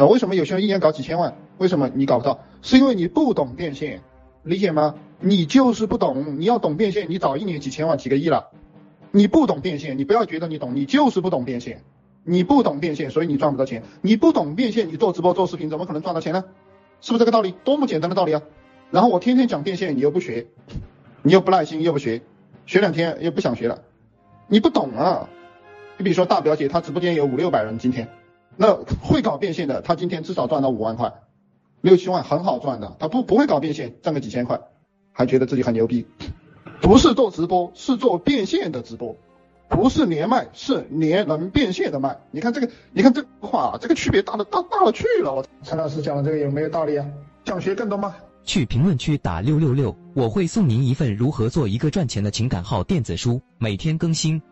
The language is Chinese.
呃，为什么有些人一年搞几千万？为什么你搞不到？是因为你不懂变现，理解吗？你就是不懂，你要懂变现，你早一年几千万、几个亿了。你不懂变现，你不要觉得你懂，你就是不懂变现。你不懂变现，所以你赚不到钱。你不懂变现，你做直播、做视频怎么可能赚到钱呢？是不是这个道理？多么简单的道理啊！然后我天天讲变现，你又不学，你又不耐心，又不学，学两天又不想学了，你不懂啊！你比如说大表姐，她直播间有五六百人，今天那会搞变现的，他今天至少赚到五万块、六七万，很好赚的。他不不会搞变现，赚个几千块，还觉得自己很牛逼。不是做直播，是做变现的直播。不是连麦，是连能变现的麦。你看这个，你看这个话，这个区别大的大大了去了。我陈老师讲的这个有没有道理啊？想学更多吗？去评论区打六六六，我会送您一份如何做一个赚钱的情感号电子书，每天更新。